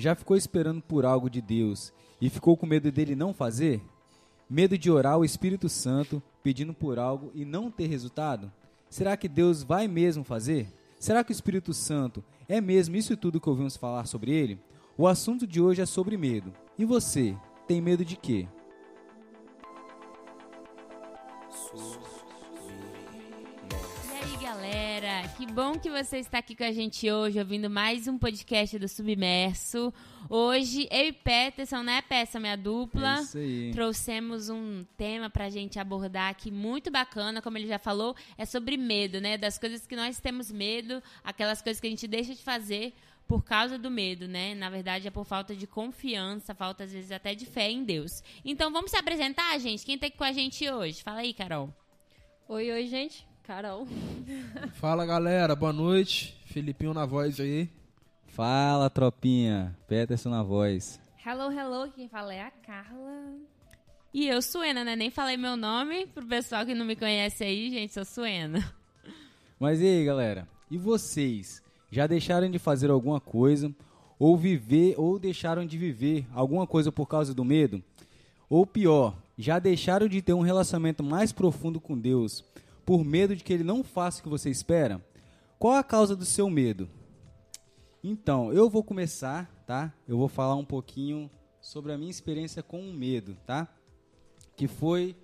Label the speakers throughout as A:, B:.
A: Já ficou esperando por algo de Deus e ficou com medo dele não fazer? Medo de orar o Espírito Santo pedindo por algo e não ter resultado? Será que Deus vai mesmo fazer? Será que o Espírito Santo é mesmo isso tudo que ouvimos falar sobre ele? O assunto de hoje é sobre medo. E você, tem medo de quê?
B: Que bom que você está aqui com a gente hoje, ouvindo mais um podcast do Submerso. Hoje, eu e Peterson, né, Peça, minha dupla,
A: É isso aí.
B: trouxemos um tema pra gente abordar aqui muito bacana, como ele já falou, é sobre medo, né? Das coisas que nós temos medo, aquelas coisas que a gente deixa de fazer por causa do medo, né? Na verdade, é por falta de confiança, falta às vezes até de fé em Deus. Então, vamos se apresentar, gente? Quem tá aqui com a gente hoje? Fala aí, Carol.
C: Oi, oi, gente. Carol.
D: Fala galera, boa noite. Felipinho na voz aí.
A: Fala, tropinha. Peterson na voz.
C: Hello, hello. Quem fala é a Carla.
B: E eu, Suena, né? Nem falei meu nome pro pessoal que não me conhece aí, gente, sou Suena.
A: Mas e aí, galera? E vocês? Já deixaram de fazer alguma coisa ou viver ou deixaram de viver alguma coisa por causa do medo? Ou pior, já deixaram de ter um relacionamento mais profundo com Deus por medo de que ele não faça o que você espera? Qual a causa do seu medo? Então, eu vou começar, tá? Eu vou falar um pouquinho sobre a minha experiência com o medo, tá? Que foi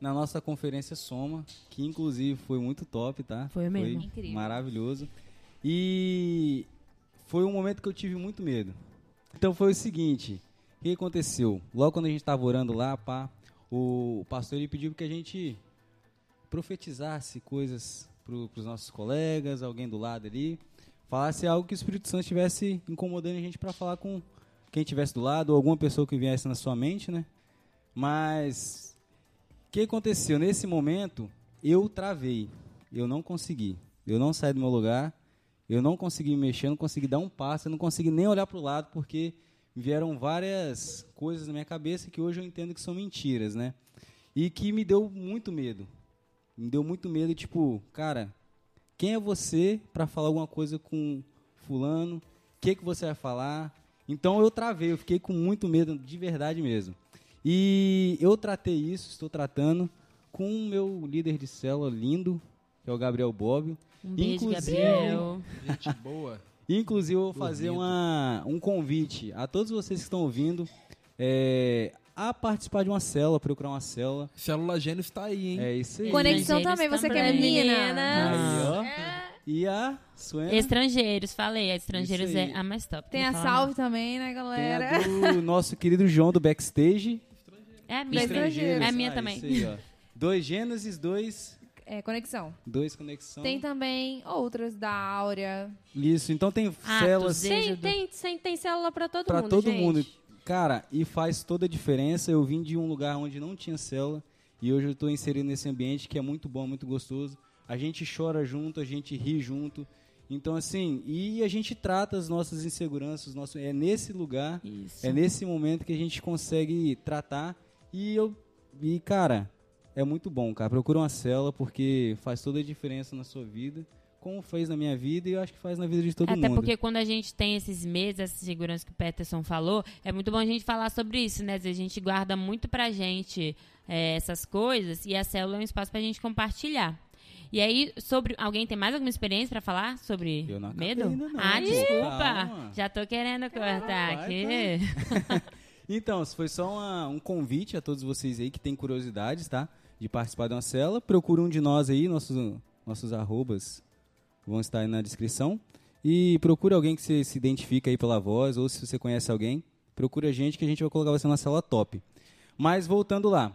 A: na nossa conferência Soma, que inclusive foi muito top, tá?
B: Foi mesmo.
A: Foi
B: Incrível.
A: maravilhoso. E foi um momento que eu tive muito medo. Então foi o seguinte, o que aconteceu? Logo quando a gente estava orando lá, pá, o pastor ele pediu que a gente profetizasse coisas para os nossos colegas, alguém do lado ali, falasse algo que o Espírito Santo estivesse incomodando a gente para falar com quem estivesse do lado, ou alguma pessoa que viesse na sua mente, né? Mas o que aconteceu? Nesse momento, eu travei. Eu não consegui. Eu não saí do meu lugar. Eu não consegui me mexer, não consegui dar um passo, eu não consegui nem olhar para o lado, porque vieram várias coisas na minha cabeça que hoje eu entendo que são mentiras, né? E que me deu muito medo. Me deu muito medo, tipo, cara, quem é você para falar alguma coisa com fulano? O que, que você vai falar? Então eu travei, eu fiquei com muito medo, de verdade mesmo. E eu tratei isso, estou tratando com o meu líder de célula lindo, que é o Gabriel Bobbio.
B: Um beijo,
A: Inclusive-
B: Gabriel.
D: Gente boa.
A: Inclusive, eu vou fazer uma, um convite a todos vocês que estão ouvindo é, a participar de uma célula, procurar uma célula.
D: Célula Gênesis tá aí, hein?
A: É isso aí.
C: Conexão também, você que é menina.
A: Aí, ó. E a Suena
B: Estrangeiros, falei. A estrangeiros é a mais top.
C: Tem a salve também, né,
A: tem
C: galera?
A: a do nosso querido João do Backstage.
B: É a minha.
C: Estrangeiros.
B: É a minha
A: Ah,
B: também.
A: isso aí, ó. Dois Gênesis, dois,
C: É, conexão.
A: dois Conexão.
C: Tem também outras da Áurea.
A: Isso, então tem
B: Ah,
A: células
E: Tem, tem, tem, tem célula pra todo
A: para
E: mundo,
A: todo
E: gente.
A: mundo. Cara, e faz toda a diferença. Eu vim de um lugar onde não tinha célula e hoje eu estou inserido nesse ambiente que é muito bom, muito gostoso. A gente chora junto, a gente ri junto. Então, assim, e a gente trata as nossas inseguranças. Nosso, é nesse lugar,
B: Isso.
A: é nesse momento que a gente consegue tratar. E eu, e cara, é muito bom, cara. Procura uma célula porque faz toda a diferença na sua vida, como fez na minha vida e eu acho que faz na vida de todo
B: Até
A: mundo.
B: porque quando a gente tem esses medos, essa segurança que o Peterson falou, é muito bom a gente falar sobre isso, né? A gente guarda muito pra gente é, essas coisas e a célula é um espaço pra gente compartilhar. E aí, sobre. Alguém tem mais alguma experiência pra falar sobre
A: Eu não
B: medo?
A: ainda não,
B: ah, desculpa.
A: Calma.
B: Já tô querendo cortar aqui.
A: Então, foi só uma- um convite a todos vocês aí que têm curiosidades, tá? De participar de uma célula. Procura um de nós aí, nossos, nossos arrobas vão estar aí na descrição. E procura alguém que você se identifica aí pela voz, ou se você conhece alguém, procura a gente que a gente vai colocar você na célula top. Mas voltando lá,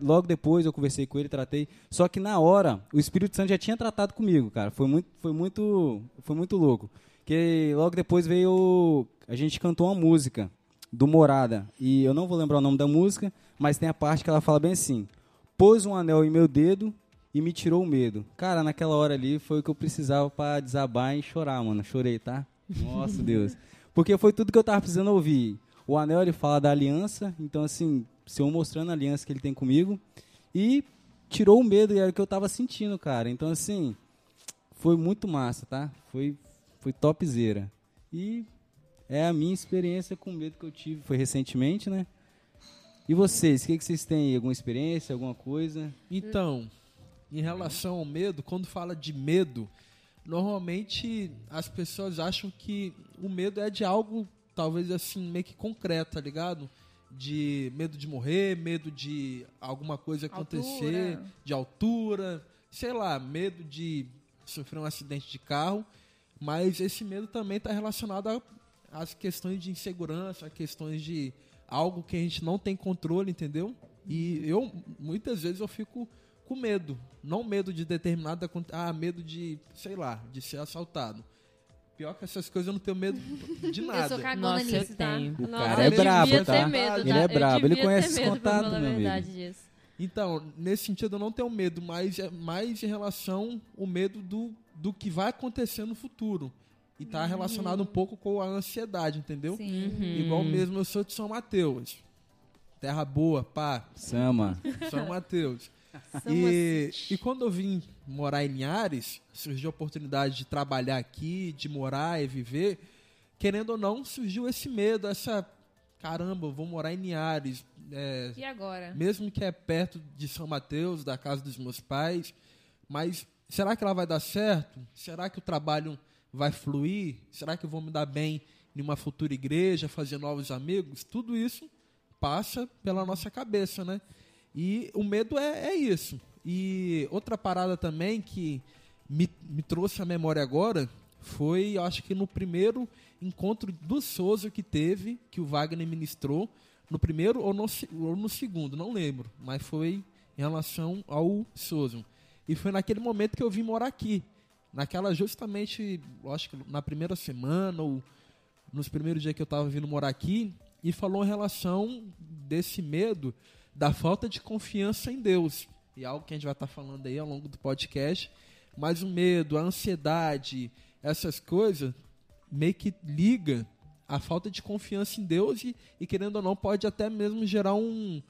A: logo depois eu conversei com ele, tratei. Só que na hora, o Espírito Santo já tinha tratado comigo, cara. Foi muito, foi muito, foi muito louco. Que logo depois veio, a gente cantou uma música do Morada. E eu não vou lembrar o nome da música, mas tem a parte que ela fala bem assim: Pôs um anel em meu dedo e me tirou o medo. Cara, naquela hora ali foi o que eu precisava pra desabar e chorar, mano. Chorei, tá? Nossa, Deus. Porque foi tudo que eu tava precisando ouvir. O anel ele fala da aliança, então assim, Senhor mostrando a aliança que ele tem comigo e tirou o medo e era o que eu tava sentindo, cara. Então assim, foi muito massa, tá? Foi foi topzera. E é a minha experiência com medo que eu tive. Foi recentemente, né? E vocês, o que, que vocês têm? aí? Alguma experiência, alguma coisa?
D: Então, em relação ao medo, quando fala de medo, normalmente as pessoas acham que o medo é de algo, talvez assim, meio que concreto, tá ligado? De medo de morrer, medo de alguma coisa acontecer,
C: Altura.
D: de altura, sei lá, medo de sofrer um acidente de carro. Mas esse medo também está relacionado às questões de insegurança, a questões de algo que a gente não tem controle, entendeu? E eu, muitas vezes, eu fico com medo. Não medo de determinado... acon- Ah, medo de, sei lá, de ser assaltado. Pior que essas coisas eu não tenho medo de
C: Eu
D: nada.
C: sou cagona
B: Nossa, eu
C: nisso, tá?
B: tenho.
A: O
E: Nossa,
A: cara é
E: eu
A: brabo, tá?
E: medo,
A: Ele
E: tá?
A: é
E: Eu
A: brabo, ele conhece
E: medo, a
A: meu amigo.
E: disso.
D: Então, nesse sentido eu não tenho medo, mas é mais em relação o medo do, do que vai acontecer no futuro. E tá relacionado um pouco com a ansiedade, entendeu?
C: Sim.
B: Uhum.
D: Igual mesmo eu sou de São Mateus. Terra boa, pá,
A: Sama.
D: São Mateus. E, e quando eu vim morar em Linhares, surgiu a oportunidade de trabalhar aqui, de morar e viver. Querendo ou não, surgiu esse medo, essa. Caramba, eu vou morar em Linhares. é,
C: E agora?
D: mesmo que é perto de São Mateus, da casa dos meus pais, mas será que ela vai dar certo? Será que o trabalho vai fluir? Será que eu vou me dar bem em uma futura igreja, fazer novos amigos? Tudo isso passa pela nossa cabeça, né? E o medo é, é isso. E outra parada também que me, me trouxe à memória agora foi, acho que no primeiro encontro do Souza que teve, que o Wagner ministrou, no primeiro ou no, ou no segundo, não lembro, mas foi em relação ao Souza. E foi naquele momento que eu vim morar aqui. Naquela justamente, acho que na primeira semana ou nos primeiros dias que eu estava vindo morar aqui, e falou em relação desse medo da falta de confiança em Deus. E é algo que a gente vai estar falando aí ao longo do podcast. Mas o medo, a ansiedade, essas coisas meio que liga a falta de confiança em Deus e, e querendo ou não pode até mesmo gerar um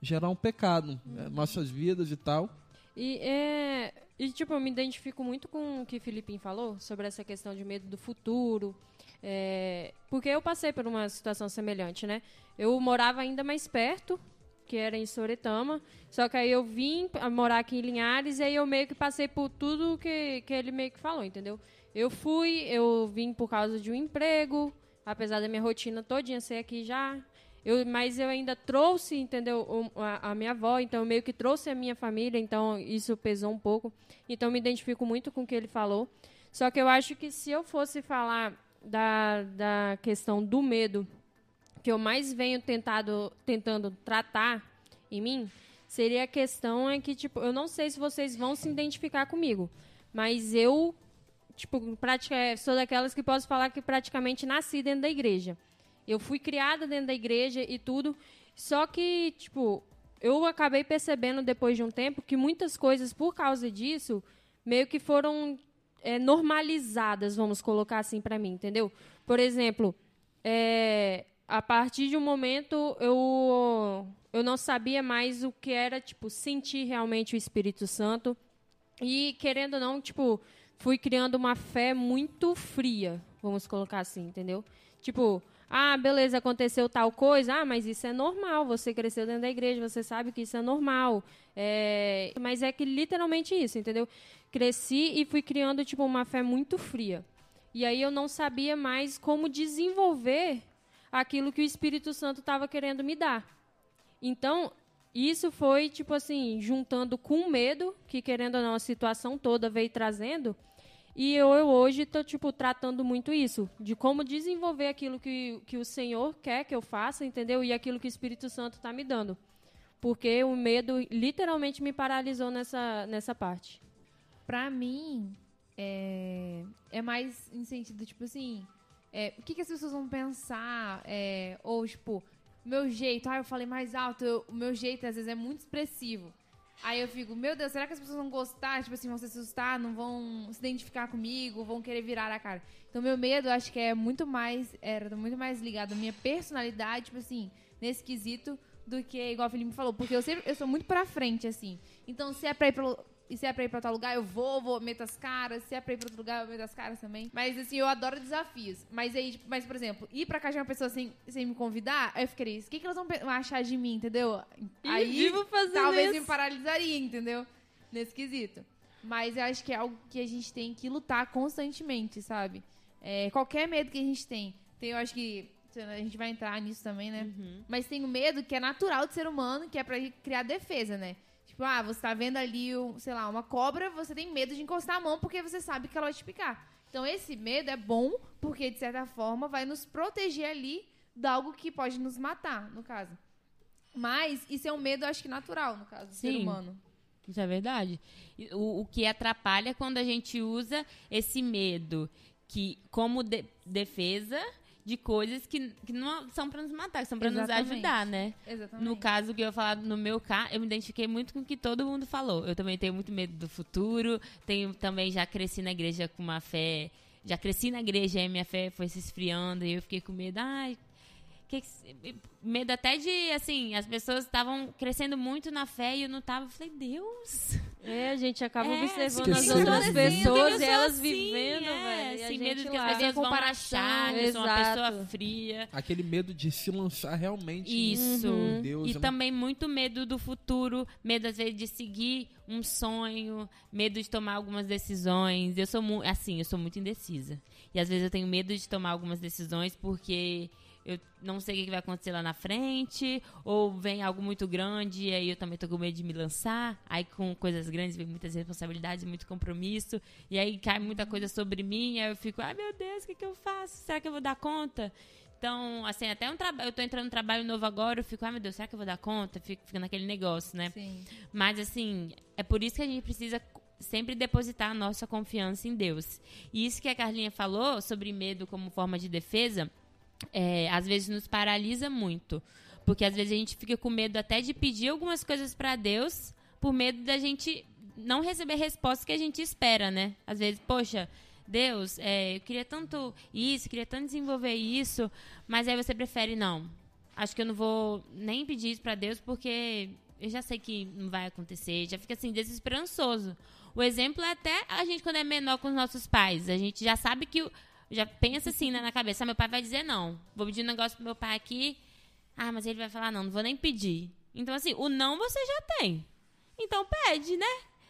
D: gerar um pecado né, nossas vidas e tal.
E: E, é, e, tipo, eu me identifico muito com o que o Filipinho falou sobre essa questão de medo do futuro. é, porque eu passei por uma situação semelhante, né? Eu morava ainda mais perto, que era em Soretama. Só que aí eu vim morar aqui em Linhares e aí eu meio que passei por tudo que, que ele meio que falou, entendeu? Eu fui, eu vim por causa de um emprego, apesar da minha rotina todinha ser aqui já. Eu, mas eu ainda trouxe, entendeu, a, a minha avó, então eu meio que trouxe a minha família, então isso pesou um pouco. Então me identifico muito com o que ele falou. Só que eu acho que se eu fosse falar da, da questão do medo que eu mais venho tentado, tentando tratar em mim, seria a questão é que, tipo, eu não sei se vocês vão se identificar comigo, mas eu, tipo, pratica, sou daquelas que posso falar que praticamente nasci dentro da igreja. Eu fui criada dentro da igreja e tudo, só que, tipo, eu acabei percebendo depois de um tempo que muitas coisas, por causa disso, meio que foram é, normalizadas, vamos colocar assim para mim, entendeu? Por exemplo, é, a partir de um momento eu eu não sabia mais o que era tipo sentir realmente o Espírito Santo e querendo ou não tipo fui criando uma fé muito fria, vamos colocar assim, entendeu? Tipo ah, beleza, aconteceu tal coisa. Ah, mas isso é normal. Você cresceu dentro da igreja, você sabe que isso é normal. É, Mas é que literalmente isso, entendeu? Cresci e fui criando tipo uma fé muito fria. E aí eu não sabia mais como desenvolver aquilo que o Espírito Santo estava querendo me dar. Então, isso foi, tipo assim, juntando com medo, que querendo ou não, a situação toda veio trazendo. E eu, eu hoje estou, tipo, tratando muito isso, de como desenvolver aquilo que, que o Senhor quer que eu faça, entendeu? E aquilo que o Espírito Santo está me dando. Porque o medo literalmente me paralisou nessa, nessa parte.
C: Pra mim, é, é mais em sentido, tipo assim, é, o que, que as pessoas vão pensar? é, ou, tipo, meu jeito, ah, eu falei mais alto, eu- o meu jeito às vezes é muito expressivo. Aí eu fico, meu Deus, será que as pessoas vão gostar? Tipo assim, vão se assustar, não vão se identificar comigo, vão querer virar a cara. Então, meu medo, acho que é muito mais, era muito mais ligado à minha personalidade, tipo assim, nesse quesito, do que, igual o Felipe falou. Porque eu sempre, eu sou muito pra frente, assim. Então, se é pra ir pelo, E se é pra ir pra tal lugar, eu vou, vou, meto as caras. Se é pra ir pra outro lugar, eu meto as caras também. Mas assim, eu adoro desafios. Mas aí, tipo, mas, por exemplo, ir pra casa de uma pessoa sem, sem me convidar, aí eu ficaria, o que, que elas vão achar de mim, entendeu? Aí
E: vivo fazendo
C: talvez
E: isso.
C: me paralisaria, entendeu? Nesse quesito. Mas eu acho que é algo que a gente tem que lutar constantemente, sabe? É, qualquer medo que a gente tem. tem eu acho que a gente vai entrar nisso também, né? Mas tem o medo que é natural do ser humano, que é pra criar defesa, né? Tipo, ah, você tá vendo ali, um, sei lá, uma cobra, você tem medo de encostar a mão porque você sabe que ela vai te picar. Então esse medo é bom porque, de certa forma, vai nos proteger ali de algo que pode nos matar, no caso. Mas isso é um medo, acho que natural, no caso, do ser
B: Sim.
C: humano.
B: Isso é verdade. O, o que atrapalha é quando a gente usa esse medo que como de- defesa de coisas que, que não são pra nos matar, que são pra nos ajudar, né?
C: Exatamente.
B: No caso que eu falar no meu caso, eu me identifiquei muito com o que todo mundo falou. Eu também tenho muito medo do futuro, tenho também já cresci na igreja com uma fé, já cresci na igreja e minha fé foi se esfriando e eu fiquei com medo, ai, que que medo até de, assim, as pessoas estavam crescendo muito na fé e eu não tava, eu falei, Deus,
E: É, a gente acaba
B: É,
E: observando as outras
D: de-
E: pessoas e elas
B: assim,
E: vivendo,
B: é,
E: velho. e a
B: Sem
E: gente
B: medo de que as pessoas vão achar que eu sou uma pessoa fria.
D: Aquele medo de se lançar realmente
B: Isso.
D: em Deus.
B: E
D: né?
B: também muito medo do futuro, medo às vezes de seguir um sonho, medo de tomar algumas decisões. Eu sou assim, eu sou muito indecisa. E às vezes eu tenho medo de tomar algumas decisões porque eu não sei o que vai acontecer lá na frente, ou vem algo muito grande e aí eu também tô com medo de me lançar. Aí com coisas grandes vem muitas responsabilidades, muito compromisso, e aí cai muita coisa sobre mim, aí eu fico, ai meu Deus, o que que eu faço? Será que eu vou dar conta? Então, assim, até um trabalho. Eu tô entrando num trabalho novo agora, eu fico, ai meu Deus, será que eu vou dar conta? Fico, fico naquele negócio, né?
C: Sim.
B: Mas, assim, é por isso que a gente precisa sempre depositar a nossa confiança em Deus. E isso que a Carlinha falou sobre medo como forma de defesa, é, às vezes nos paralisa muito. Porque às vezes a gente fica com medo até de pedir algumas coisas para Deus, por medo da gente não receber respostas que a gente espera, né? Às vezes, poxa, Deus, é, eu queria tanto isso, queria tanto desenvolver isso, mas aí você prefere não. Acho que eu não vou nem pedir isso para Deus porque eu já sei que não vai acontecer, já fica assim desesperançoso. O exemplo é até a gente quando é menor com os nossos pais, a gente já sabe que já pensa assim né, na cabeça, ah, meu pai vai dizer não. Vou pedir um negócio pro meu pai aqui, ah, mas ele vai falar não, não vou nem pedir. Então assim, o não você já tem. Então pede, né?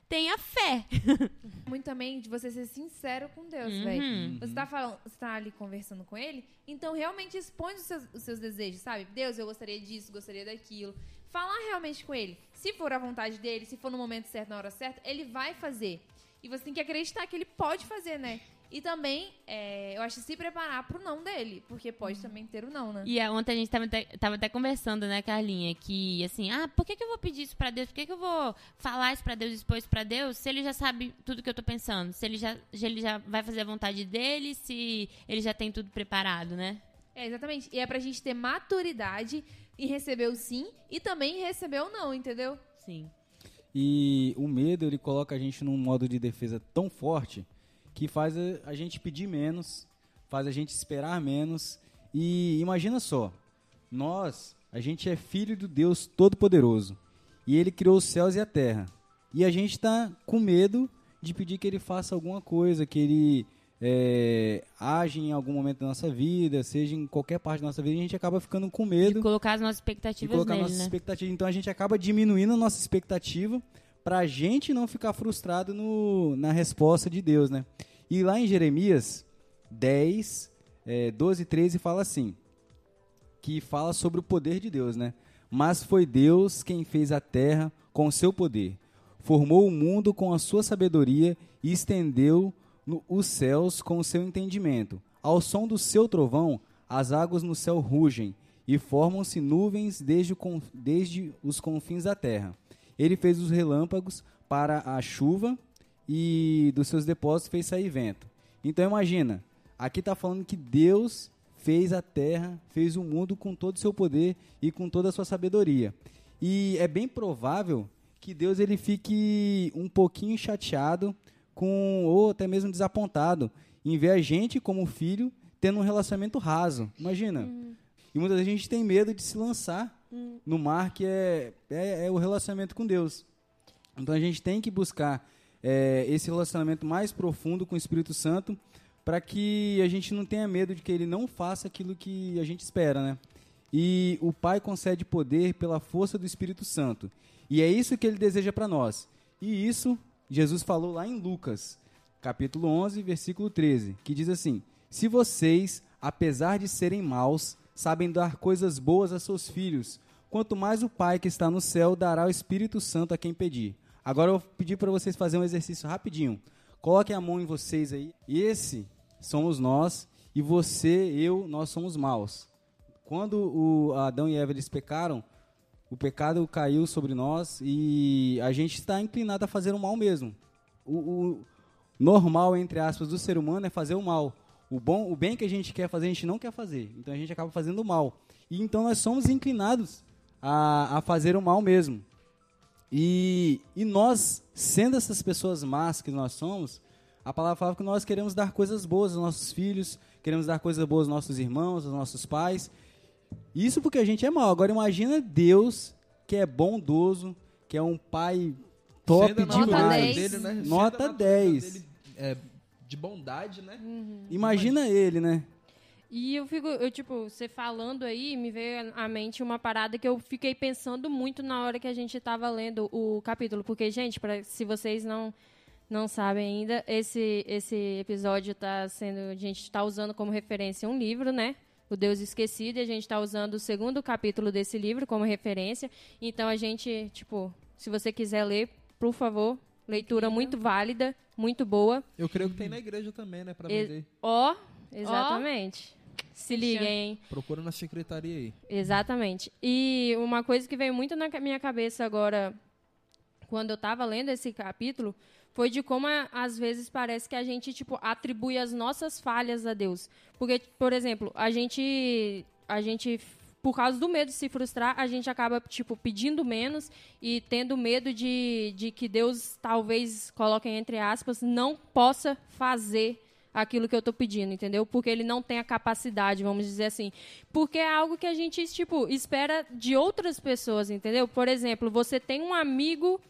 B: Tenha fé.
C: Muito também de você ser sincero com Deus,
B: Uhum.
C: velho. Você tá falando, você tá ali conversando com ele, então realmente expõe os seus, os seus desejos, sabe? Deus, eu gostaria disso, gostaria daquilo. Falar realmente com ele. Se for a vontade dele, se for no momento certo, na hora certa, ele vai fazer. E você tem que acreditar que ele pode fazer, né? E também, é, eu acho, se preparar pro não dele, porque pode também ter o não, né?
B: E é, ontem a gente tava até, tava até conversando, né, Carlinha, que assim, ah, por que, que eu vou pedir isso pra Deus? Por que, que eu vou falar isso pra Deus, expor isso pra Deus, se ele já sabe tudo que eu tô pensando? Se ele já, se ele já vai fazer a vontade dele, se ele já tem tudo preparado, né?
C: É, exatamente. E é pra gente ter maturidade em receber o sim e também receber o não, entendeu?
B: Sim.
A: E o medo, ele coloca a gente num modo de defesa tão forte que faz a, gente pedir menos, faz a gente esperar menos. E imagina só, nós, a gente é filho do Deus Todo-Poderoso. E ele criou os céus e a terra. E a gente está com medo de pedir que ele faça alguma coisa, que ele é, age em algum momento da nossa vida, seja em qualquer parte da nossa vida, a gente acaba ficando com medo
B: De colocar as nossas expectativas
A: colocar
B: nele,
A: nossas
B: né?
A: expectativas. Então a gente acaba diminuindo a nossa expectativa pra gente não ficar frustrado no, na resposta de Deus, né? E lá em Jeremias 10, é, 12 e 13 fala assim, que fala sobre o poder de Deus, né? Mas foi Deus quem fez a terra com o seu poder, formou o mundo com a sua sabedoria e estendeu no- os céus com o seu entendimento. Ao som do seu trovão, as águas no céu rugem e formam-se nuvens desde, desde os confins da terra. Ele fez os relâmpagos para a chuva e dos seus depósitos fez sair vento. Então imagina, aqui está falando que Deus fez a terra, fez o mundo com todo o seu poder e com toda a sua sabedoria. E é bem provável que Deus ele fique um pouquinho chateado com ou até mesmo desapontado em ver a gente como filho tendo um relacionamento raso. Imagina. E muitas vezes a gente tem medo de se lançar no mar que é, é, é o relacionamento com Deus. Então a gente tem que buscar é, esse relacionamento mais profundo com o Espírito Santo para que a gente não tenha medo de que ele não faça aquilo que a gente espera, né? E o Pai concede poder pela força do Espírito Santo. E é isso que ele deseja para nós. E isso Jesus falou lá em Lucas, capítulo 11, versículo 13, que diz assim: Se vocês, apesar de serem maus, sabem dar coisas boas a seus filhos, quanto mais o Pai que está no céu dará o Espírito Santo a quem pedir. Agora eu vou pedir para vocês fazerem um exercício rapidinho. Coloquem a mão em vocês aí. Esse somos nós e você, eu, nós somos maus. Quando o Adão e Eva eles pecaram, o pecado caiu sobre nós e a gente está inclinado a fazer o mal mesmo. O, o, normal, entre aspas, do ser humano é fazer o mal. O, bom, o bem que a gente quer fazer, a gente não quer fazer. Então a gente acaba fazendo o mal. E então nós somos inclinados a, a fazer o mal mesmo. E, e nós, sendo essas pessoas más que nós somos, a palavra fala que nós queremos dar coisas boas aos nossos filhos, queremos dar coisas boas aos nossos irmãos, aos nossos pais. Isso porque a gente é mal. Agora imagina Deus, que é bondoso, que é um pai top
D: Sendo a
C: Nota
D: natureza
C: 10.
D: Dele, né?
A: Nota
D: a natureza
A: 10.
D: dele, é, de bondade, né?
A: Imagina ele, né?
E: E eu fico, eu, tipo, você falando aí, me veio à mente uma parada que eu fiquei pensando muito na hora que a gente tava lendo o capítulo. Porque, gente, pra, se vocês não, não sabem ainda, esse, esse episódio tá sendo. A gente tá usando como referência um livro, né? O Deus Esquecido, e a gente tá usando o segundo capítulo desse livro como referência. Então a gente, tipo, se você quiser ler, por favor, leitura muito válida, muito boa.
D: Eu creio que tem na igreja também, né? Pra
E: E-
D: vender.
E: Ó, exatamente. Se liguem, hein?
D: Procura na secretaria aí.
E: Exatamente. E uma coisa que veio muito na minha cabeça agora, quando eu estava lendo esse capítulo, foi de como às vezes parece que a gente tipo atribui as nossas falhas a Deus. Porque, por exemplo, a gente a gente por causa do medo de se frustrar, a gente acaba tipo pedindo menos e tendo medo de, de que Deus talvez coloquem entre aspas não possa fazer aquilo que eu tô pedindo, entendeu? Porque ele não tem a capacidade, vamos dizer assim. Porque é algo que a gente, tipo, espera de outras pessoas, entendeu? Por exemplo, você tem um amigo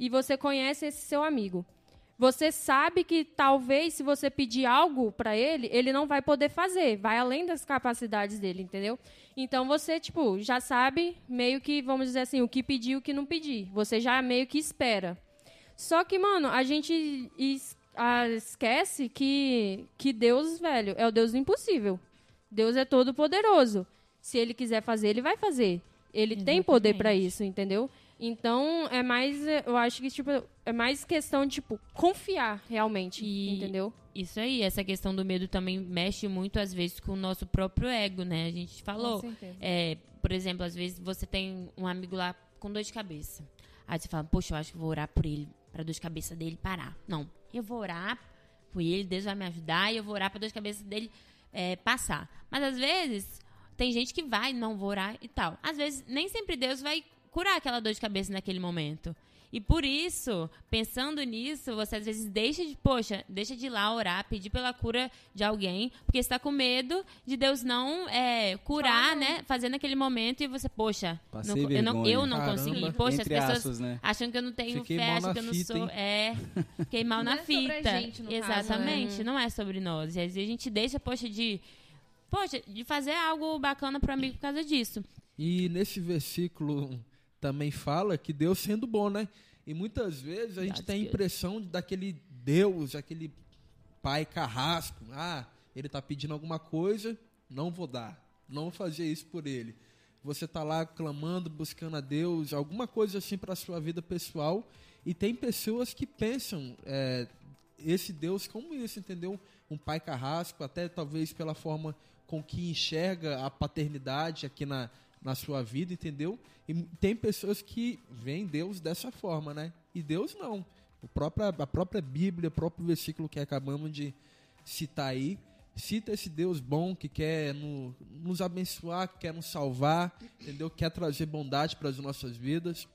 E: e você conhece esse seu amigo. Você sabe que talvez se você pedir algo para ele, ele não vai poder fazer, vai além das capacidades dele, entendeu? Então você, tipo, já sabe meio que, vamos dizer assim, o que pedir e o que não pedir. Você já meio que espera. Só que, mano, a gente es- esquece que, que Deus, velho, é o Deus do impossível. Deus é todo poderoso. Se ele quiser fazer, ele vai fazer. Ele tem poder
B: Exatamente.
E: isso, entendeu? Então, é mais, eh, eu acho que, tipo, é mais questão de, tipo, confiar realmente,
B: E-
E: entendeu?
B: Isso aí, essa questão do medo também mexe muito, às vezes, com o nosso próprio ego, né? A gente falou. É, por exemplo, às vezes você tem um amigo lá com dor de cabeça. Aí você fala, poxa, eu acho que vou orar por ele, pra dor de cabeça dele parar. Não, eu vou orar por ele, Deus vai me ajudar e eu vou orar pra dor de cabeça dele é, passar. Mas às vezes tem gente que vai, não vou orar e tal. Às vezes nem sempre Deus vai curar aquela dor de cabeça naquele momento. E por isso, pensando nisso, você às vezes deixa de, poxa, deixa de ir lá orar, pedir pela cura de alguém, porque está com medo de Deus não é, curar,
C: Claro.
B: né? Fazer naquele momento e você, poxa, não- eu não, eu não
D: Caramba.
B: consegui. Poxa, as
A: Entre
B: pessoas
A: aspas, né?
B: acham que eu não tenho
D: Fiquei
B: fé, acham
D: na
B: que eu não
D: fita,
B: sou.
D: hein?
B: É, fiquei mal
C: Não
B: na
C: é sobre a
B: fita.
C: gente, no caso, né?
B: Exatamente, não é sobre nós. E às vezes a gente deixa, poxa, de. Poxa, de fazer algo bacana pro amigo por causa disso.
D: E nesse versículo também fala que Deus sendo bom, né? E muitas vezes a gente
B: That's
D: tem a impressão de- daquele Deus, aquele pai carrasco. Ah, ele tá pedindo alguma coisa, não vou dar. Não vou fazer isso por ele. Você tá lá clamando, buscando a Deus, alguma coisa assim para sua vida pessoal. E tem pessoas que pensam é, esse Deus como isso, entendeu? Um pai carrasco, até talvez pela forma com que enxerga a paternidade aqui na, na sua vida, entendeu? E tem pessoas que veem Deus dessa forma, né? E Deus não. O próprio, a própria Bíblia, o próprio versículo que acabamos de citar aí, cita esse Deus bom que quer no- nos abençoar, que quer nos salvar, entendeu? Quer trazer bondade para as nossas vidas.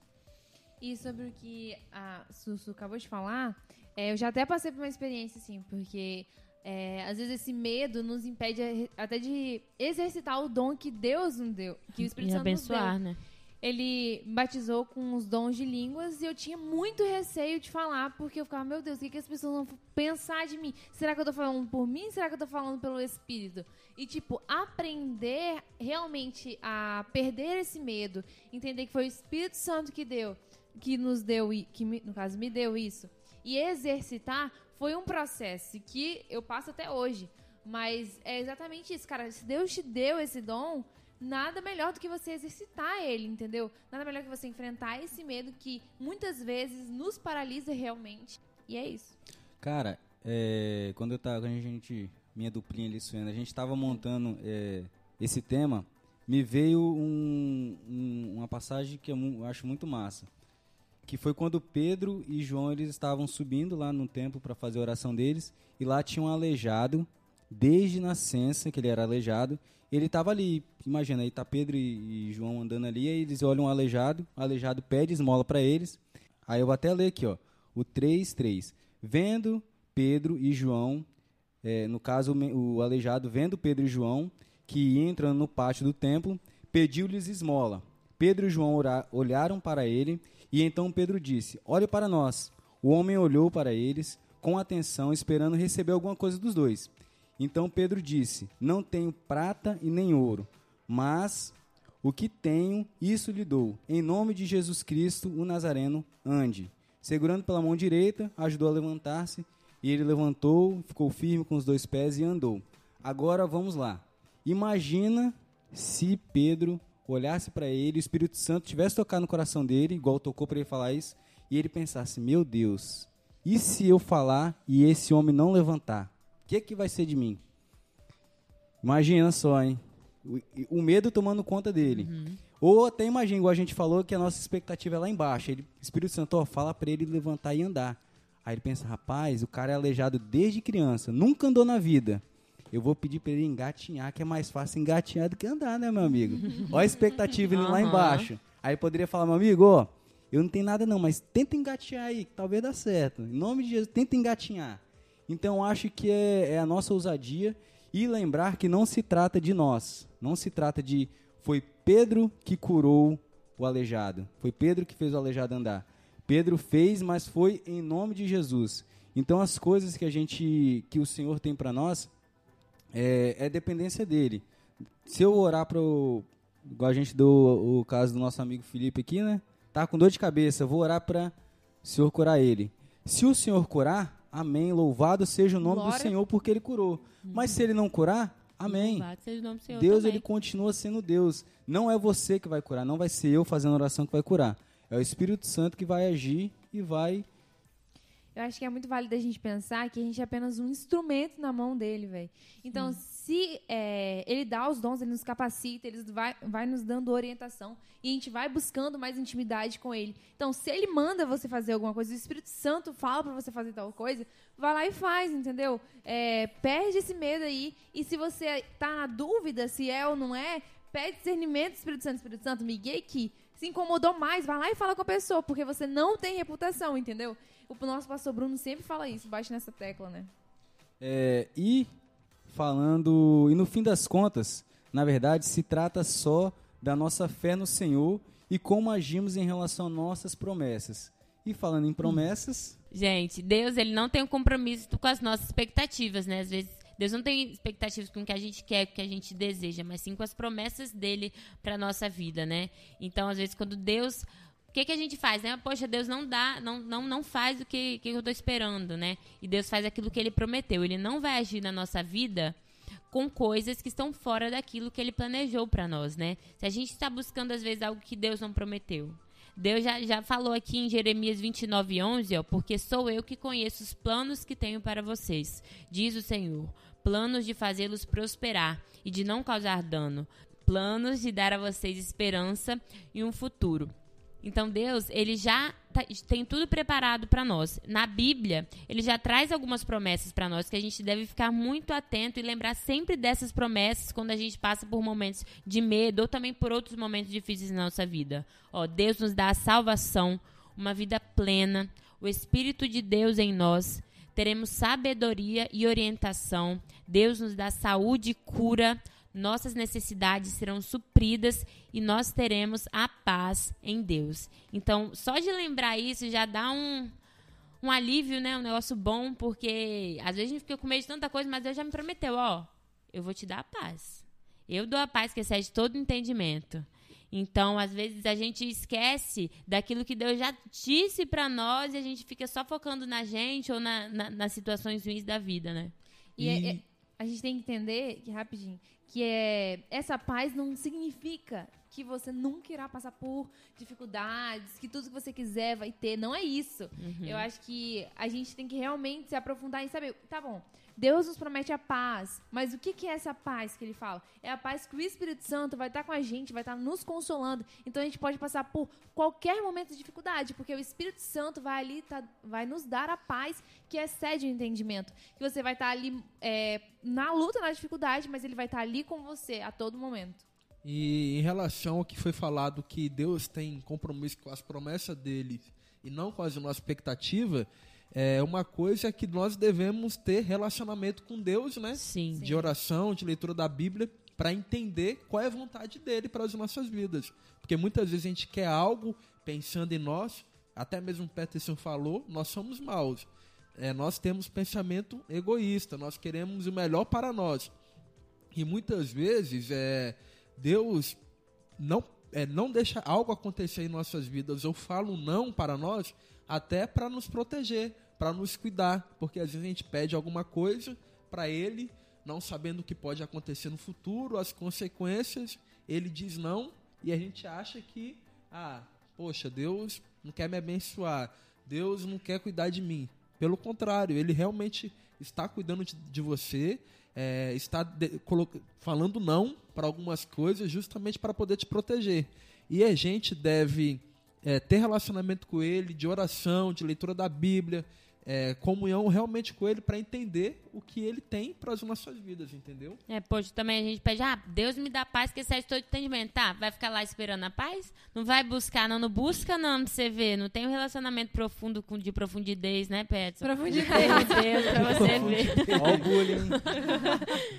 C: E sobre o que a Sussu acabou de falar, é, eu já até passei por uma experiência assim, porque é, às vezes esse medo nos impede até de exercitar o dom que Deus nos deu, que o Espírito
B: E
C: Santo nos deu.
B: abençoar, né?
C: ele batizou com os dons de línguas e eu tinha muito receio de falar, porque eu ficava, meu Deus, o que, que as pessoas vão pensar de mim? Será que eu tô falando por mim? Será que eu tô falando pelo Espírito? E, tipo, aprender realmente a perder esse medo, entender que foi o Espírito Santo que deu, que nos deu, que no caso me deu isso, e exercitar foi um processo que eu passo até hoje. Mas é exatamente isso, cara. Se Deus te deu esse dom, nada melhor do que você exercitar ele, entendeu? Nada melhor que você enfrentar esse medo que muitas vezes nos paralisa realmente. E é isso.
A: Cara, é, quando eu tava, a gente, minha duplinha ali, Suena, a gente tava montando é, esse tema, me veio um- um- uma passagem que eu acho muito massa. Que foi quando Pedro e João eles estavam subindo lá no templo para fazer a oração deles, e lá tinha um aleijado, desde nascença, que ele era aleijado, ele estava ali, imagina, aí tá Pedro e, e João andando ali, aí eles olham o aleijado, o aleijado pede esmola para eles, aí eu vou até ler aqui, ó, o 3, 3. Vendo Pedro e João, é, no caso o aleijado, vendo Pedro e João, que entram no pátio do templo, pediu-lhes esmola. Pedro e João olharam para ele, e então Pedro disse: Olhe para nós. O homem olhou para eles com atenção, esperando receber alguma coisa dos dois. Então Pedro disse: Não tenho prata e nem ouro, mas o que tenho, isso lhe dou. Em nome de Jesus Cristo, o Nazareno, ande. Segurando pela mão direita, ajudou a levantar-se, e ele levantou, ficou firme com os dois pés e andou. Agora vamos lá. Imagina se Pedro olhasse para ele, o Espírito Santo tivesse tocado no coração dele, igual tocou para ele falar isso, e ele pensasse: Meu Deus, e se eu falar e esse homem não levantar? O que, que vai ser de mim? Imagina só, hein? O, o medo tomando conta dele. Ou até imagina, igual a gente falou, que a nossa expectativa é lá embaixo. Ele, Espírito Santo, ó, fala para ele levantar e andar. Aí ele pensa, rapaz, o cara é aleijado desde criança, nunca andou na vida. Eu vou pedir para ele engatinhar, que é mais fácil engatinhar do que andar, né, meu amigo? Olha a expectativa ele lá
B: Aham.
A: embaixo. Aí poderia falar, meu amigo, ó, eu não tenho nada não, mas tenta engatinhar aí, que talvez dá certo. Em nome de Jesus, tenta engatinhar. Então acho que é, é a nossa ousadia e lembrar que não se trata de nós. Não se trata de foi Pedro que curou o aleijado. Foi Pedro que fez o aleijado andar. Pedro fez, mas foi em nome de Jesus. Então as coisas que a gente que o Senhor tem para nós é, é dependência dele. Se eu orar para igual a gente deu o, caso do nosso amigo Felipe aqui, né? Tá com dor de cabeça, vou orar para o Senhor curar ele. Se o Senhor curar, amém, louvado seja o nome do
C: Glória.
A: Senhor porque ele curou. Mas se ele não curar, amém.
B: Louvado seja o nome do Senhor
A: Deus
B: também.
A: ele continua sendo Deus. Não é você que vai curar, não vai ser eu fazendo oração que vai curar. É o Espírito Santo que vai agir e vai
C: Eu acho que é muito válido a gente pensar que a gente é apenas um instrumento na mão dele, velho. Então, se é, ele dá os dons, ele nos capacita, ele vai, vai nos dando orientação e a gente vai buscando mais intimidade com ele. Então, se ele manda você fazer alguma coisa, o Espírito Santo fala pra você fazer tal coisa, vai lá e faz, entendeu? É, perde esse medo aí e se você tá na dúvida se é ou não é, pede discernimento do Espírito Santo. Espírito Santo, me guie aqui. Se incomodou mais, vai lá e fala com a pessoa, porque você não tem reputação, entendeu? O nosso pastor Bruno sempre fala isso, bate nessa tecla, né?
A: É, e falando, e no fim das contas, na verdade, se trata só da nossa fé no Senhor e como agimos em relação às nossas promessas. E falando em promessas,
B: Gente, Deus, ele não tem um compromisso com as nossas expectativas, né? Às vezes, Deus não tem expectativas com o que a gente quer, com o que a gente deseja, mas sim com as promessas dele para nossa vida, né? Então, às vezes, quando Deus. O que, que a gente faz, né? Poxa, Deus não dá, não, não, não faz o que, que eu tô esperando, né? E Deus faz aquilo que ele prometeu. Ele não vai agir na nossa vida com coisas que estão fora daquilo que ele planejou para nós, né? Se a gente está buscando, às vezes, algo que Deus não prometeu. Deus já, já falou aqui em Jeremias 29, 11, ó, porque sou eu que conheço os planos que tenho para vocês, diz o Senhor. Planos de fazê-los prosperar e de não causar dano. Planos de dar a vocês esperança e um futuro. Então Deus, ele já tá- tem tudo preparado para nós. Na Bíblia, ele já traz algumas promessas para nós que a gente deve ficar muito atento e lembrar sempre dessas promessas quando a gente passa por momentos de medo ou também por outros momentos difíceis na nossa vida. Ó, Deus nos dá a salvação, uma vida plena, o Espírito de Deus em nós. Teremos sabedoria e orientação. Deus nos dá saúde e cura. Nossas necessidades serão supridas e nós teremos a paz em Deus. Então, só de lembrar isso já dá um, um alívio, né? Um negócio bom, porque às vezes a gente fica com medo de tanta coisa, mas Deus já me prometeu, ó, eu vou te dar a paz. Eu dou a paz que excede todo entendimento. Então, às vezes a gente esquece daquilo que Deus já disse para nós e a gente fica só focando na gente ou na, na, nas situações ruins da vida, né?
C: E, é- é- a gente tem que entender, que rapidinho, que é, essa paz não significa que você nunca irá passar por dificuldades, que tudo que você quiser vai ter. Não é isso. Eu acho que a gente tem que realmente se aprofundar em saber, tá bom, Deus nos promete a paz, mas o que, que é essa paz que ele fala? É a paz que o Espírito Santo vai estar com a gente, vai estar nos consolando. Então a gente pode passar por qualquer momento de dificuldade, porque o Espírito Santo vai ali, tá, vai nos dar a paz que excede o entendimento. Que você vai estar ali é, na luta, na dificuldade, mas ele vai estar ali com você a todo momento.
D: E em relação ao que foi falado que Deus tem compromisso com as promessas dele e não com as nossa expectativa, é uma coisa que nós devemos ter relacionamento com Deus, né?
B: Sim.
D: De oração, de leitura da Bíblia, para entender qual é a vontade dele para as nossas vidas. Porque muitas vezes a gente quer algo pensando em nós, até mesmo o Peterson falou, nós somos maus. É, nós temos pensamento egoísta, nós queremos o melhor para nós. E muitas vezes é, Deus não, é, não deixa algo acontecer em nossas vidas. Eu falo não para nós até para nos proteger, para nos cuidar. Porque às vezes a gente pede alguma coisa para Ele, não sabendo o que pode acontecer no futuro, as consequências. Ele diz não e a gente acha que, ah, poxa, Deus não quer me abençoar, Deus não quer cuidar de mim. Pelo contrário, Ele realmente está cuidando de, de você é, está de, falando não para algumas coisas justamente para poder te proteger. E a gente deve é, ter relacionamento com ele, de oração, de leitura da Bíblia, é, comunhão realmente com ele para entender o que ele tem para as nossas vidas, entendeu?
B: É, poxa, também a gente pede, ah, Deus me dá paz que excede todo entendimento. Tá, vai ficar lá esperando a paz? Não vai buscar, não, não busca não pra você ver. Não tem um relacionamento profundo com, de profundidez, né, Petson?
C: Profundidade.
B: Meu Deus, pra você ver.
A: Ó o bullying.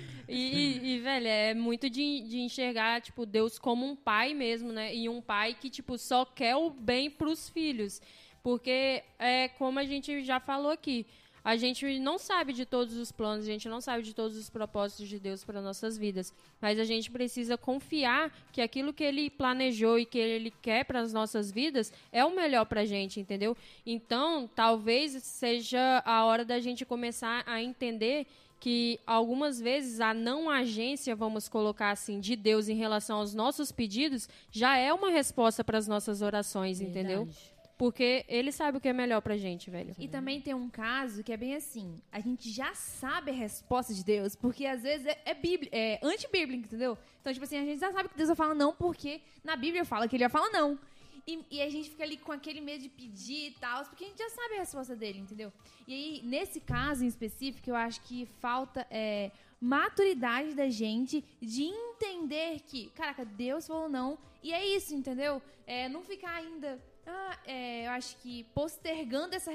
E: E, e, velho, é muito de, de enxergar, tipo, Deus como um pai mesmo, né? E um pai que, tipo, só quer o bem pros filhos. Porque, é como a gente já falou aqui, a gente não sabe de todos os planos, a gente não sabe de todos os propósitos de Deus para nossas vidas, mas a gente precisa confiar que aquilo que ele planejou e que ele quer para as nossas vidas é o melhor para a gente, entendeu? Então, talvez seja a hora da gente começar a entender que algumas vezes a não agência, vamos colocar assim, de Deus em relação aos nossos pedidos, já é uma resposta para as nossas orações, entendeu?
B: Verdade.
E: Porque ele sabe o que é melhor pra gente, velho.
C: E também tem um caso que é bem assim: a gente já sabe a resposta de Deus, porque às vezes é, é, bíblia, é antibíblico, entendeu? Então, tipo assim, a gente já sabe que Deus vai falar não, porque na Bíblia fala que ele vai falar não. E, e a gente fica ali com aquele medo de pedir e tal, porque a gente já sabe a resposta dele, entendeu? E aí, nesse caso em específico, eu acho que falta é, maturidade da gente de entender que, caraca, Deus falou não, e é isso, entendeu? É, não ficar ainda ah, é, eu acho que postergando essa,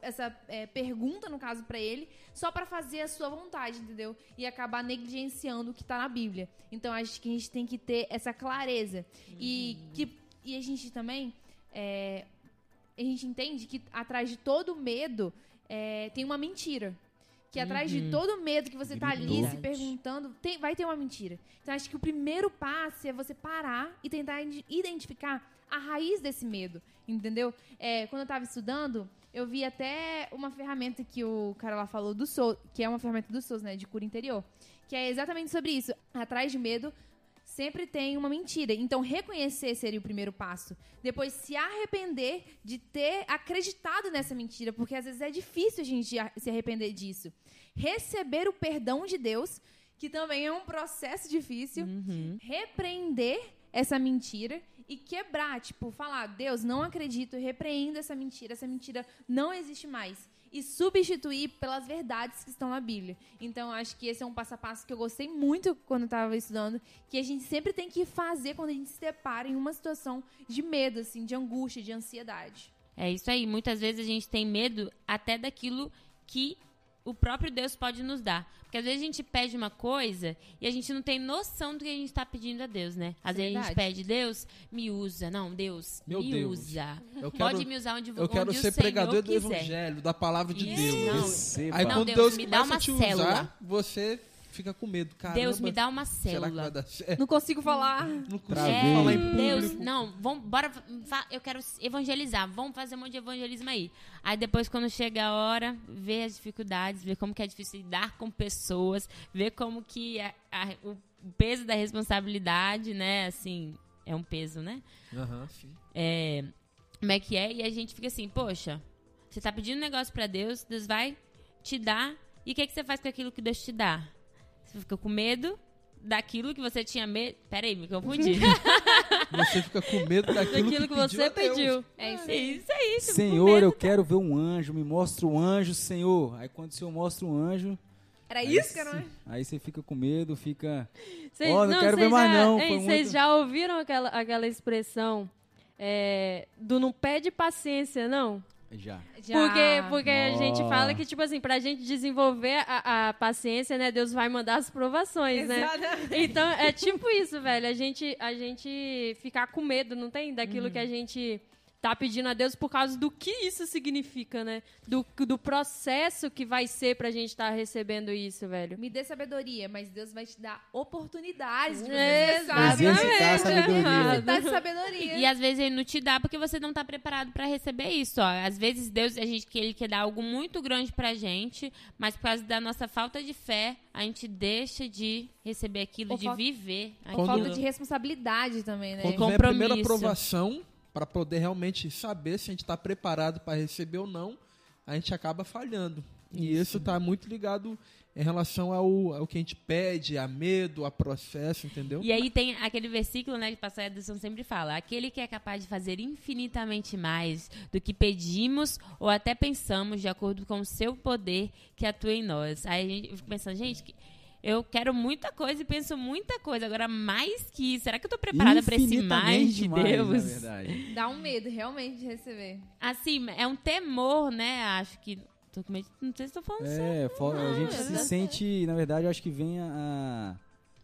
C: essa é, pergunta, no caso, para ele, só para fazer a sua vontade, entendeu? E acabar negligenciando o que tá na Bíblia. Então, acho que a gente tem que ter essa clareza. Uhum. E, que, e a gente também. É, a gente entende que atrás de todo medo é, tem uma mentira. Que atrás
B: Uhum.
C: de todo medo que você tá ali se perguntando, tem- vai ter uma mentira. Então, acho que o primeiro passo é você parar e tentar ide- identificar a raiz desse medo, entendeu? É, quando eu tava estudando, eu vi até uma ferramenta que o cara lá falou do SOS, que é uma ferramenta do SOS, né, de cura interior, que é exatamente sobre isso. Atrás de medo sempre tem uma mentira. Então, reconhecer seria o primeiro passo. Depois, se arrepender de ter acreditado nessa mentira, porque às vezes é difícil a gente se arrepender disso. Receber o perdão de Deus, que também é um processo difícil. Repreender essa mentira e quebrar, tipo, falar, Deus, não acredito, repreendo essa mentira, essa mentira não existe mais. E substituir pelas verdades que estão na Bíblia. Então, acho que esse é um passo a passo que eu gostei muito quando estava estudando, que a gente sempre tem que fazer quando a gente se depara em uma situação de medo, assim, de angústia, de ansiedade.
B: É isso aí. Muitas vezes a gente tem medo até daquilo que o próprio Deus pode nos dar. Porque às vezes a gente pede uma coisa e a gente não tem noção do que a gente está pedindo a Deus, né? Às vezes a gente pede, Deus, me usa. Não, Deus,
D: Meu
B: me
D: Deus.
B: usa.
D: Eu
B: Pode
D: quero-
B: me usar onde,
D: Eu quero
B: onde
D: ser pregador do
B: quiser.
D: evangelho, da palavra de
B: Isso,
D: Deus.
B: não.
D: Aí
B: Não,
D: quando
B: Deus,
D: Deus,
B: me dá
D: a
B: uma
D: te
B: célula.
D: usar, você fica com medo. Caramba,
B: Deus, me dá uma
D: será que vai
B: célula.
E: Não consigo falar.
D: Não consigo
A: Travei.
D: falar em
B: É,
D: público.
B: Deus, não, vamos, bora, eu quero evangelizar, vamos fazer um monte de evangelismo aí. Aí depois, quando chega a hora, vê as dificuldades, vê como que é difícil lidar com pessoas, vê como que a- a- o peso da responsabilidade, né, assim, é um peso, né?
D: Aham, sim.
B: É, como é que é? E a gente fica assim, poxa, você tá pedindo um negócio pra Deus, Deus vai te dar, e o que, que você faz com aquilo que Deus te dá? Você fica com medo daquilo que você tinha medo. Peraí, me confundi.
D: Você fica com medo daquilo,
E: Daquilo que
D: pediu
E: você pediu.
C: É isso
B: É
C: aí.
B: isso aí.
A: Senhor,
B: medo
A: eu quero ver um anjo, me mostra um anjo, Senhor. Aí quando o Senhor mostra um anjo,
C: Era
A: aí
C: isso que era,
A: cê-
C: né?
A: Aí você fica com medo, fica.
E: Vocês-
A: Ó, não quero ver
E: vocês
A: mais
E: já-
A: não,
E: Vocês
A: muito-
E: já ouviram aquela, aquela expressão é, do não pede paciência, não?
A: Já.
C: Já.
E: Porque, porque a gente fala que, tipo assim, pra gente desenvolver a, a paciência, né, Deus vai mandar as provações, né?
C: Exatamente.
E: Então, é tipo isso, velho. A gente, a gente ficar com medo, não tem? Daquilo que a gente tá pedindo a Deus por causa do que isso significa, né? Do, do processo que vai ser pra gente estar recebendo isso, velho.
C: Me dê sabedoria, mas Deus vai te dar oportunidades de você
E: Exatamente.
A: Exercitar sabedoria.
C: Exercitar sabedoria.
B: E às vezes ele não te dá porque você não tá preparado pra receber isso, ó. Às vezes Deus, a gente que ele quer dar algo muito grande pra gente, mas por causa da nossa falta de fé, a gente deixa de receber aquilo,
C: Ou
B: de
C: falta-
B: viver
C: Por
B: aquilo.
C: falta de responsabilidade também, né?
D: Quando
B: Com-
D: vem a primeira
B: compromisso.
D: aprovação, para poder realmente saber se a gente está preparado para receber ou não, a gente acaba falhando. E isso está muito ligado em relação ao, ao que a gente pede, a medo, a processo, entendeu?
B: E aí tem aquele versículo, né, que o pastor Edson sempre fala: aquele que é capaz de fazer infinitamente mais do que pedimos ou até pensamos, de acordo com o seu poder que atua em nós. Aí a gente eu fico pensando, gente, que eu quero muita coisa e penso muita coisa. Agora, mais que isso, será que eu tô preparada para esse mais de
A: demais,
B: Deus?
C: Dá um medo realmente de receber.
B: Assim, é um temor, né? Acho que. Tô com medo, não sei se tô falando sério.
A: É, fo- a gente
B: eu
A: se sente, na verdade, eu acho que vem a.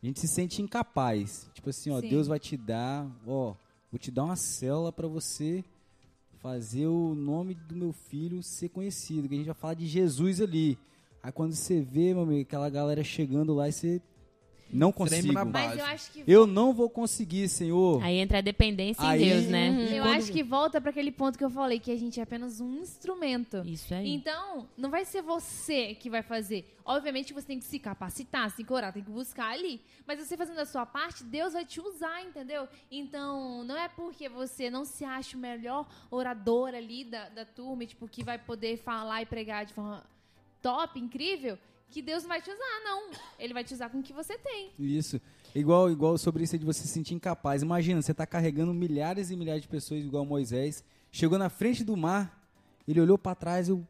A: A gente se sente incapaz. Tipo assim, ó,
C: Sim.
A: Deus vai te dar, ó, vou te dar uma célula pra você fazer o nome do meu filho ser conhecido, que a gente vai falar de Jesus ali. Aí quando você vê, meu amigo, aquela galera chegando lá e você não consigo.
D: na
C: Mas
D: Base.
C: eu acho que
A: Eu não vou conseguir, Senhor.
B: Aí entra a dependência
A: Aí-
B: em Deus, né?
A: E
C: eu
A: quando-
C: acho que volta para aquele ponto que eu falei, que a gente é apenas um instrumento.
B: Isso aí.
C: Então, não vai ser você que vai fazer. Obviamente, você tem que se capacitar, se orar, tem que buscar ali. Mas você fazendo a sua parte, Deus vai te usar, entendeu? Então, não é porque você não se acha o melhor orador ali da, da turma, tipo, que vai poder falar e pregar de forma top, incrível, que Deus não vai te usar, não. Ele vai te usar com o que você tem.
A: Isso. Igual, igual sobre isso de você se sentir incapaz. Imagina, você tá carregando milhares e milhares de pessoas igual Moisés. Chegou na frente do mar, ele olhou pra trás e o.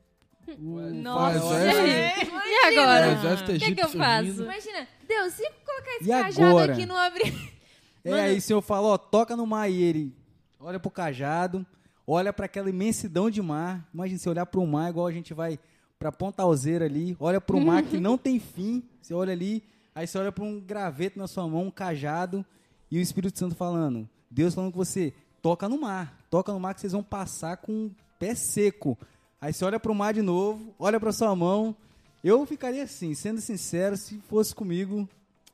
A: o
E: Nossa,
D: exército-
E: E agora?
D: O
E: O que, que eu faço?
C: Imagina, Deus, se colocar esse
A: E
C: cajado
A: agora?
C: aqui e não abrir.
A: É, aí o senhor fala, ó, toca no mar e ele olha pro cajado, olha pra aquela imensidão de mar. Imagina você olhar pro mar igual a gente vai pra Ponta Alzeira ali, olha pro mar que não tem fim. Você olha ali, aí você olha pra um graveto na sua mão, um cajado, e o Espírito Santo falando, Deus falando com você, toca no mar, toca no mar que vocês vão passar com o pé seco. Aí você olha pro mar de novo, olha pra sua mão. Eu ficaria assim, sendo sincero, se fosse comigo,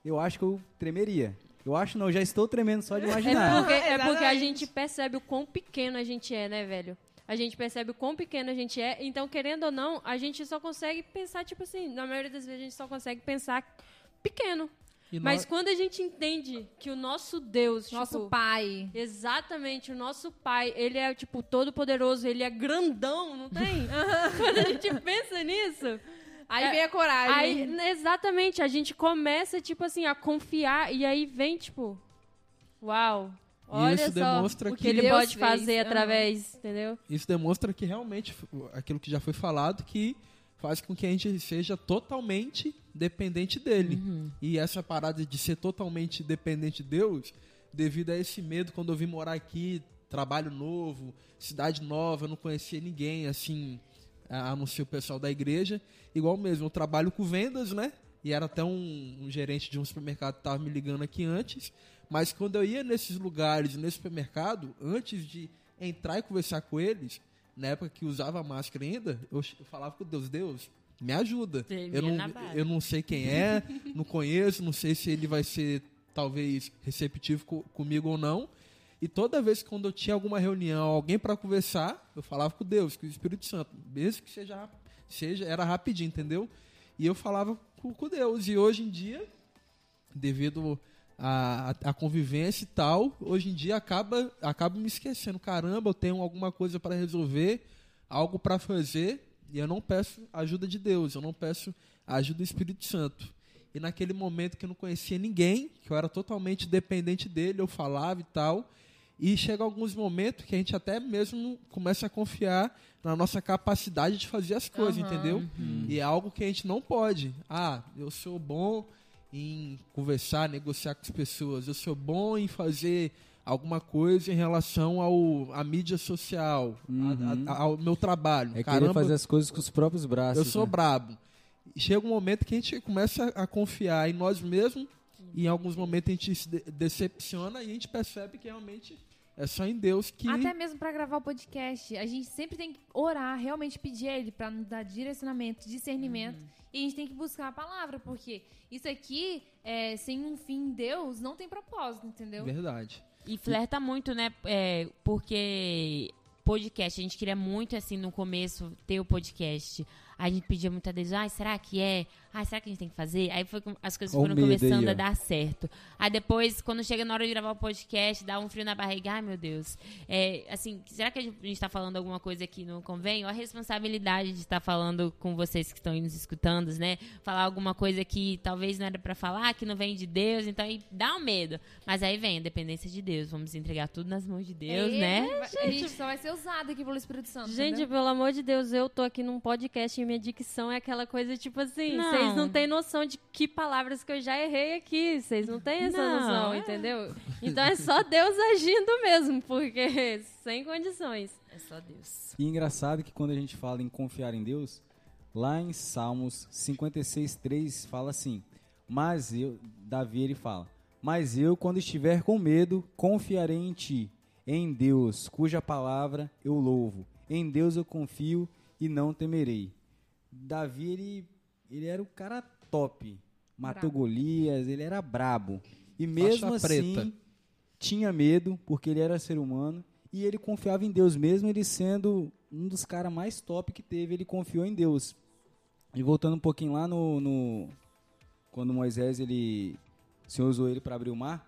A: eu acho que eu tremeria. Eu acho não, já estou tremendo só de
E: É
A: imaginar.
E: porque, é porque a gente percebe o quão pequeno a gente é, né, velho? A gente percebe o quão pequeno a gente é. Então, querendo ou não, a gente só consegue pensar, tipo assim, na maioria das vezes a gente só consegue pensar pequeno.
D: E
E: Mas
D: nós-
E: quando a gente entende que o nosso Deus,
C: Nosso
E: tipo,
C: pai.
E: Exatamente, o nosso pai, ele é, tipo, todo poderoso, ele é grandão, não tem? Quando a gente pensa nisso,
C: Aí
E: É,
C: vem a coragem.
E: aí, exatamente, a gente começa, tipo assim, a confiar, e aí vem, tipo, uau, olha
D: isso demonstra
E: o que,
D: que
E: ele
C: Deus
E: pode fazer através, entendeu?
D: Isso demonstra que realmente aquilo que já foi falado que faz com que a gente seja totalmente dependente dele. E essa parada de ser totalmente dependente de Deus, devido a esse medo quando eu vim morar aqui, trabalho novo, cidade nova, eu não conhecia ninguém, assim, a- anuncio o pessoal da igreja. Igual mesmo, eu trabalho com vendas, né? E era até um, um gerente de um supermercado que estava me ligando aqui antes. Mas quando eu ia nesses lugares, nesse supermercado, antes de entrar e conversar com eles, na época que usava máscara ainda, eu, falava com Deus, Deus, me ajuda. Eu não, eu não sei quem é, não conheço, não sei se ele vai ser talvez receptivo co- comigo ou não. E toda vez que quando eu tinha alguma reunião, alguém para conversar, eu falava com Deus, com o Espírito Santo, mesmo que seja, seja era rapidinho, entendeu? E eu falava com, com Deus. E hoje em dia, devido à à convivência e tal, hoje em dia acaba, acaba me esquecendo. Caramba, eu tenho alguma coisa para resolver, algo para fazer, e eu não peço ajuda de Deus, eu não peço a ajuda do Espírito Santo. E naquele momento que eu não conhecia ninguém, que eu era totalmente dependente dele, eu falava e tal. E chega alguns momentos que a gente até mesmo começa a confiar na nossa capacidade de fazer as coisas,
C: Aham.
D: entendeu? E é algo que a gente não pode. Ah, eu sou bom em conversar, negociar com as pessoas. Eu sou bom em fazer alguma coisa em relação ao à mídia social, a- a- ao meu trabalho.
A: É querer
D: Caramba,
A: fazer as coisas com os próprios braços.
D: eu sou
A: né?
D: brabo. Chega um momento que a gente começa a confiar em nós mesmos e em alguns momentos a gente se de- decepciona e a gente percebe que realmente é só em Deus que
C: Até mesmo pra gravar o podcast, a gente sempre tem que orar, realmente pedir a ele pra nos dar direcionamento, discernimento. E a gente tem que buscar a palavra, porque isso aqui, é, sem um fim em Deus, não tem propósito, entendeu?
D: verdade.
B: E flerta muito, né? É, porque podcast, a gente queria muito, assim, no começo, ter o podcast. Aí a gente pedia muitas vezes, ai, será que é? Ai, será que a gente tem que fazer? Aí foi, as coisas foram
A: aí,
B: começando
A: ó.
B: a dar certo. Aí depois, quando chega na hora de gravar o podcast, dá um frio na barriga. Ai, meu Deus. É, assim, será que a gente está falando alguma coisa que não convém? Ou a responsabilidade de estar falando com vocês que estão aí nos escutando, né? Falar alguma coisa que talvez não era para falar, que não vem de Deus. Então aí dá um medo. Mas aí vem a dependência de Deus. Vamos entregar tudo nas mãos de Deus,
C: É,
B: né?
C: A gente só vai ser usado aqui pelo Espírito Santo.
E: Gente,
C: entendeu?
E: pelo amor de Deus, eu tô aqui num podcast e minha dicção é aquela coisa tipo assim,
B: Não.
E: Vocês não têm noção de que palavras que eu já errei aqui, vocês não têm essa
B: Não,
E: noção,
B: é.
E: entendeu? Então é só Deus agindo mesmo, porque sem condições.
B: É só Deus.
A: E engraçado que quando a gente fala em confiar em Deus, lá em Salmos 56:3 fala assim: "Mas eu, Davi ele fala: "Mas eu quando estiver com medo, confiarei em ti, em Deus, cuja palavra eu louvo. Em Deus eu confio e não temerei." Davi ele ele era o cara top. Matou
C: Brabo.
A: Golias, ele era brabo. E mesmo
D: Faixa
A: assim,
D: preta.
A: tinha medo, porque ele era ser humano, e ele confiava em Deus, mesmo ele sendo um dos caras mais top que teve, ele confiou em Deus. E voltando um pouquinho lá no. no- quando Moisés, ele. O Senhor usou ele para abrir o mar.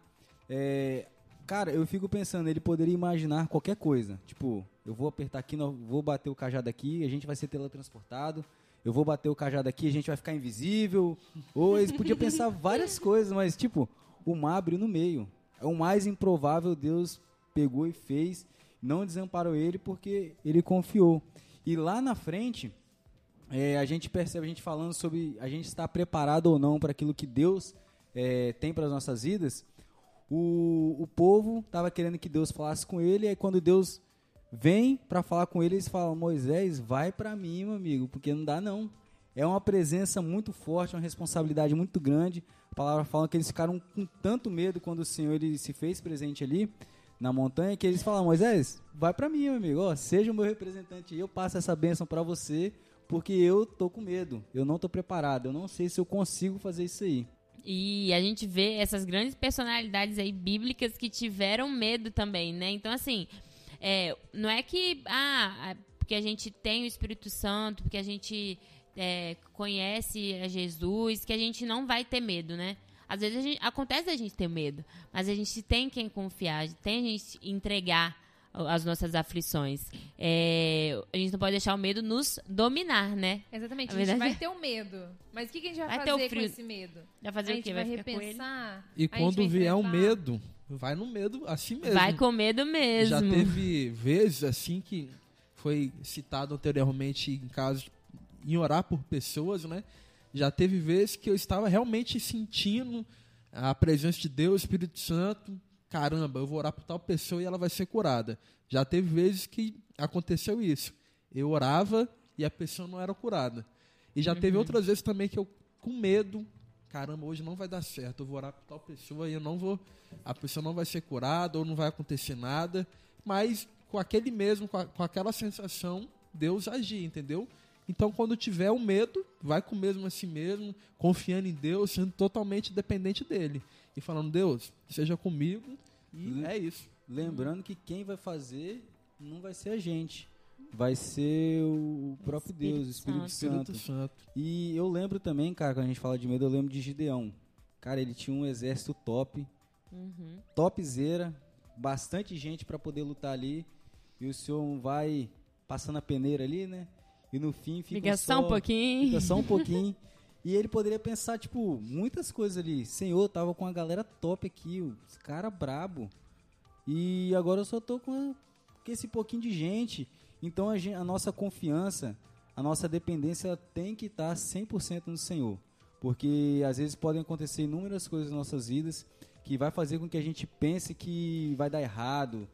A: é, cara, eu fico pensando, ele poderia imaginar qualquer coisa. Tipo, eu vou apertar aqui, não- vou bater o cajado aqui, a gente vai ser teletransportado. Eu vou bater o cajado aqui, a gente vai ficar invisível. Ou eles podiam pensar várias coisas, mas tipo, o mar abriu no meio. É o mais improvável, Deus pegou e fez. Não desamparou ele porque ele confiou. E lá na frente, é, a gente percebe, a gente falando sobre a gente estar preparado ou não para aquilo que Deus é, tem para as nossas vidas. O, o povo estava querendo que Deus falasse com ele, e aí quando Deus vem para falar com ele, eles falam: Moisés, vai para mim, meu amigo, porque não dá não. É uma presença muito forte, uma responsabilidade muito grande. A palavra fala que eles ficaram com tanto medo quando o Senhor ele se fez presente ali na montanha que eles falam: Moisés, vai para mim, meu amigo, seja o meu representante, eu passo essa bênção para você, porque eu tô com medo, eu não tô preparado, eu não sei se eu consigo fazer isso aí.
B: E a gente vê essas grandes personalidades aí bíblicas que tiveram medo também, né? Então, assim, é, não é que, ah, porque a gente tem o Espírito Santo, porque a gente é, conhece a Jesus, que a gente não vai ter medo, né? Às vezes a gente, acontece a gente ter medo, mas a gente tem quem confiar, tem a gente entregar as nossas aflições. É, a gente não pode deixar o medo nos dominar, né?
C: Exatamente,
B: A
C: a gente
B: verdade
C: vai
B: é-
C: ter o medo. Mas o que, que a gente vai,
B: Vai ter o
C: fazer com esse medo?
B: Vai fazer
C: a
B: o quê?
C: vai,
B: ficar com ele?
C: repensar.
D: E quando
C: vai
D: vier o medo, vai no medo assim mesmo.
B: Vai com medo mesmo.
D: Já teve vezes assim que foi citado anteriormente em casos em orar por pessoas, né? Já teve vezes que eu estava realmente sentindo a presença de Deus, Espírito Santo. Caramba, eu vou orar por tal pessoa e ela vai ser curada. Já teve vezes que aconteceu isso. Eu orava e a pessoa não era curada. E já
B: Uhum.
D: teve outras vezes também que eu, com medo, caramba, hoje não vai dar certo, eu vou orar por tal pessoa e eu não vou, a pessoa não vai ser curada ou não vai acontecer nada, mas com aquele mesmo, com, a- com aquela sensação, Deus agia, entendeu? Então, quando tiver o medo, vai com mesmo a si mesmo, confiando em Deus, sendo totalmente dependente dele. E falando, Deus, seja comigo, e é isso.
A: Lembrando que quem vai fazer não vai ser a gente. Vai ser o próprio
B: Espírito
A: Deus, o Espírito
D: Espírito
A: Santo.
D: Santo.
A: E eu lembro também, cara, quando a gente fala de medo, eu lembro de Gideão. Cara, ele tinha um exército top,
B: Uhum.
A: topzera, bastante gente pra poder lutar ali. E o senhor vai passando a peneira ali, né? E no fim fica
B: Fica só um pouquinho.
A: Fica só um pouquinho. E ele poderia pensar, tipo, muitas coisas ali. Senhor, eu tava com a galera top aqui, os cara brabo. E agora eu só tô com, a- com esse pouquinho de gente. Então a, gen- a nossa confiança, a nossa dependência tem que estar 100% no Senhor. Porque às vezes podem acontecer inúmeras coisas nas nossas vidas que vai fazer com que a gente pense que vai dar errado.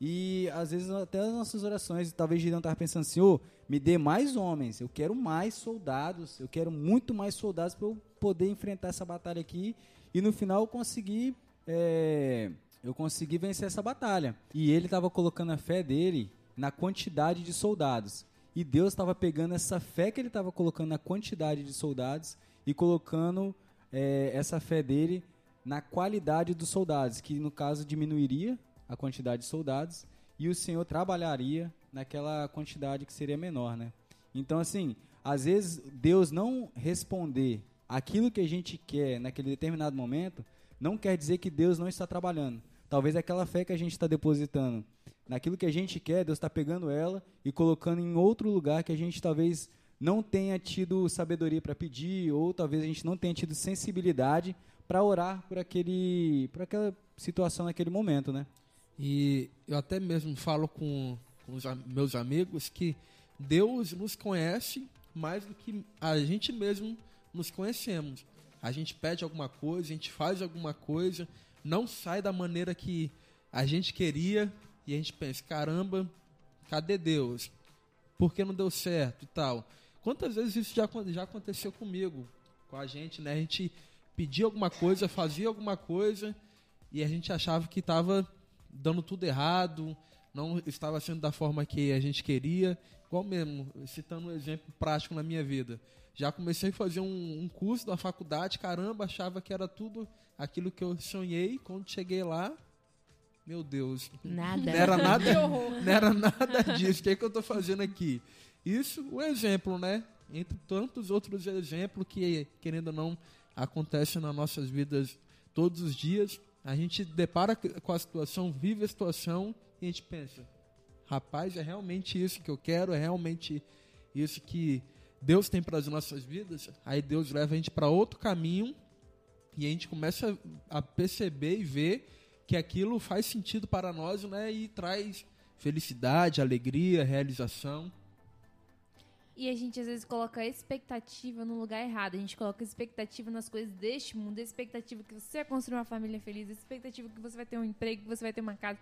A: E às vezes até as nossas orações, talvez Gideão estava pensando, Senhor, me dê mais homens, eu quero mais soldados, eu quero muito mais soldados para eu poder enfrentar essa batalha aqui e no final eu conseguir, é, eu consegui vencer essa batalha. E ele estava colocando a fé dele na quantidade de soldados. E Deus estava pegando essa fé que ele estava colocando na quantidade de soldados e colocando é, essa fé dele na qualidade dos soldados, que no caso diminuiria a quantidade de soldados e o Senhor trabalharia naquela quantidade que seria menor, né? Então, assim, às vezes Deus não responder aquilo que a gente quer naquele determinado momento, não quer dizer que Deus não está trabalhando. Talvez aquela fé que a gente está depositando naquilo que a gente quer, Deus está pegando ela e colocando em outro lugar que a gente talvez não tenha tido sabedoria para pedir, ou talvez a gente não tenha tido sensibilidade para orar por aquele, por aquela situação naquele momento, né?
D: E eu até mesmo falo com, com os meus amigos que Deus nos conhece mais do que a gente mesmo nos conhecemos. A gente pede alguma coisa, a gente faz alguma coisa, não sai da maneira que a gente queria e a gente pensa, caramba, cadê Deus? Por que não deu certo e tal? Quantas vezes isso já, já aconteceu comigo, com a gente, né? A gente pedia alguma coisa, fazia alguma coisa e a gente achava que estava dando tudo errado, não estava sendo da forma que a gente queria. Igual mesmo, citando um exemplo prático na minha vida. Já comecei a fazer um, um curso da faculdade, caramba, achava que era tudo aquilo que eu sonhei. Quando cheguei lá, meu Deus,
B: Nada.
D: não era nada,
C: Que horror.
D: não era nada disso. O que, é que eu estou fazendo aqui? Isso, o exemplo, né? Entre tantos outros exemplos que, querendo ou não, acontecem nas nossas vidas todos os dias. A gente depara com a situação, vive a situação e a gente pensa: rapaz, é realmente isso que eu quero, é realmente isso que Deus tem para as nossas vidas. Aí Deus leva a gente para outro caminho e a gente começa a perceber e ver que aquilo faz sentido para nós, né? E traz felicidade, alegria, realização.
C: E a gente às vezes coloca a expectativa no lugar errado. A gente coloca a expectativa nas coisas deste mundo, a expectativa que você vai construir uma família feliz, a expectativa que você vai ter um emprego, que você vai ter uma casa.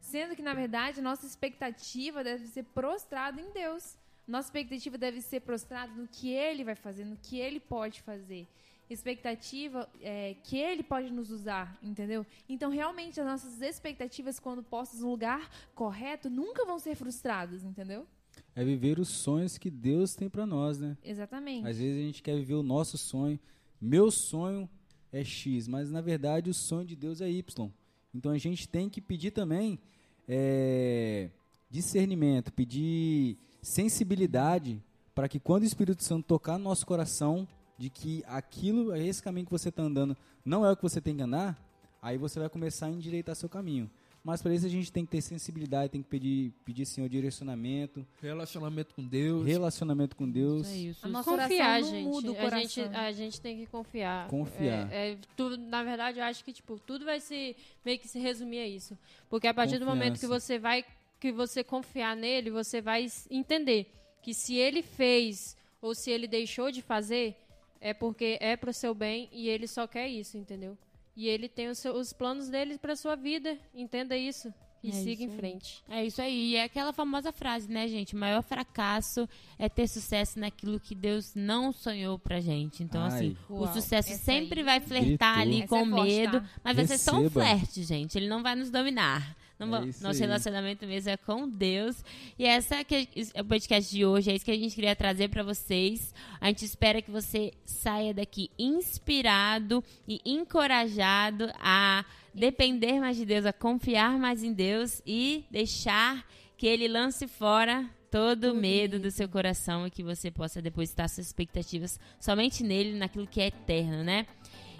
C: Sendo que, na verdade, nossa expectativa deve ser prostrada em Deus. Nossa expectativa deve ser prostrada no que Ele vai fazer, no que Ele pode fazer. Expectativa é, que Ele pode nos usar, entendeu? Então, realmente, as nossas expectativas, quando postas no lugar correto, nunca vão ser frustradas, entendeu?
A: É viver os sonhos que Deus tem para nós, né?
C: Exatamente.
A: Às vezes a gente quer viver o nosso sonho. Meu sonho é X, mas na verdade o sonho de Deus é Y. Então a gente tem que pedir também é, discernimento, pedir sensibilidade para que quando o Espírito Santo tocar no nosso coração de que aquilo, esse caminho que você está andando, não é o que você tem que andar, aí você vai começar a endireitar seu caminho. Mas para isso a gente tem que ter sensibilidade, tem que pedir, pedir Senhor direcionamento,
D: Relacionamento com Deus.
A: relacionamento com Deus.
B: Isso é isso.
C: A nossa
E: confiar, gente.
C: muda o
E: a, gente a gente tem que confiar.
A: Confiar.
E: É, é, tu- na verdade, eu acho que tipo, tudo vai se meio que se resumir a isso. Porque a partir do momento que
A: Confiança.
E: você vai que você confiar nele, você vai entender que se ele fez ou se ele deixou de fazer, é porque é pro seu bem e ele só quer isso, entendeu? E ele tem os, seu- os planos dele para sua vida, entenda isso. E
B: É
E: siga em frente.
B: É isso aí. E é aquela famosa frase, né, gente? O maior fracasso é ter sucesso naquilo que Deus não sonhou pra gente. Então,
A: Ai.
B: assim,
C: Uau,
B: o sucesso
C: essa
B: sempre
C: aí
B: vai flertar
A: gritou.
B: ali
C: Essa
B: com
C: é
B: medo,
C: tá?
B: mas vai ser só um
A: Receba.
B: flerte, gente. Ele não vai nos dominar. Não
A: É
B: nosso relacionamento mesmo é com Deus. E essa que é o podcast de hoje, é isso que a gente queria trazer pra vocês. A gente espera que você saia daqui inspirado e encorajado a depender mais de Deus, a confiar mais em Deus e deixar que ele lance fora todo o medo do seu coração e que você possa depositar suas expectativas somente nele, naquilo que é eterno, né?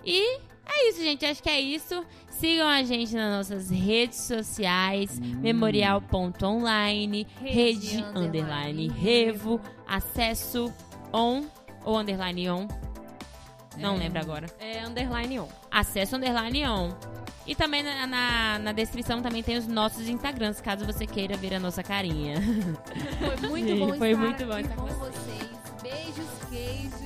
B: E é isso, gente. Acho que é isso. Sigam a gente nas nossas redes sociais, memorial.online,
C: Rede
B: rede underline
C: underline
B: revo, acesso on ou underline on. Não lembro agora.
E: É underline on.
B: Acesso underline on. E também na, na, na descrição também tem os nossos Instagrams, caso você queira ver a nossa carinha.
C: Foi muito
B: Sim,
C: bom
B: foi
C: estar
B: muito bom
C: aqui
B: estar
C: com
B: com
C: vocês. Beijos, queijos.